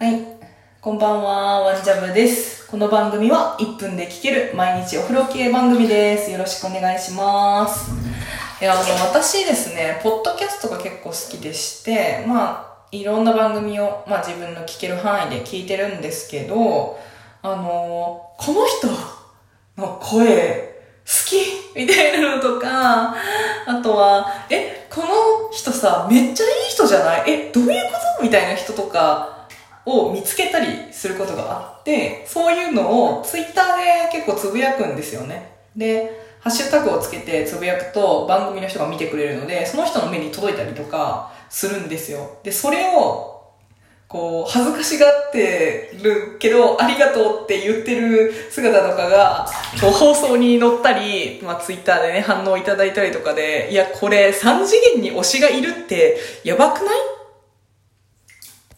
はい。こんばんは、ワンジャムです。この番組は1分で聞ける毎日お風呂系番組です。よろしくお願いします。いや、あの、私ですね、ポッドキャストが結構好きでして、まあ、いろんな番組を、まあ自分の聞ける範囲で聞いてるんですけど、あの、この人の声、好きみたいなのとか、あとは、え、この人さ、めっちゃいい人じゃない？え、どういうこと？みたいな人とかを見つけたりすることがあって、そういうのをツイッターで結構つぶやくんですよね。で、ハッシュタグをつけてつぶやくと番組の人が見てくれるので、その人の目に届いたりとかするんですよ。で、それをこう、恥ずかしがってるけど、ありがとうって言ってる姿とかが、こう放送に載ったり、まあツイッターでね、反応いただいたりとかで、いや、これ3次元に推しがいるって、やばくない？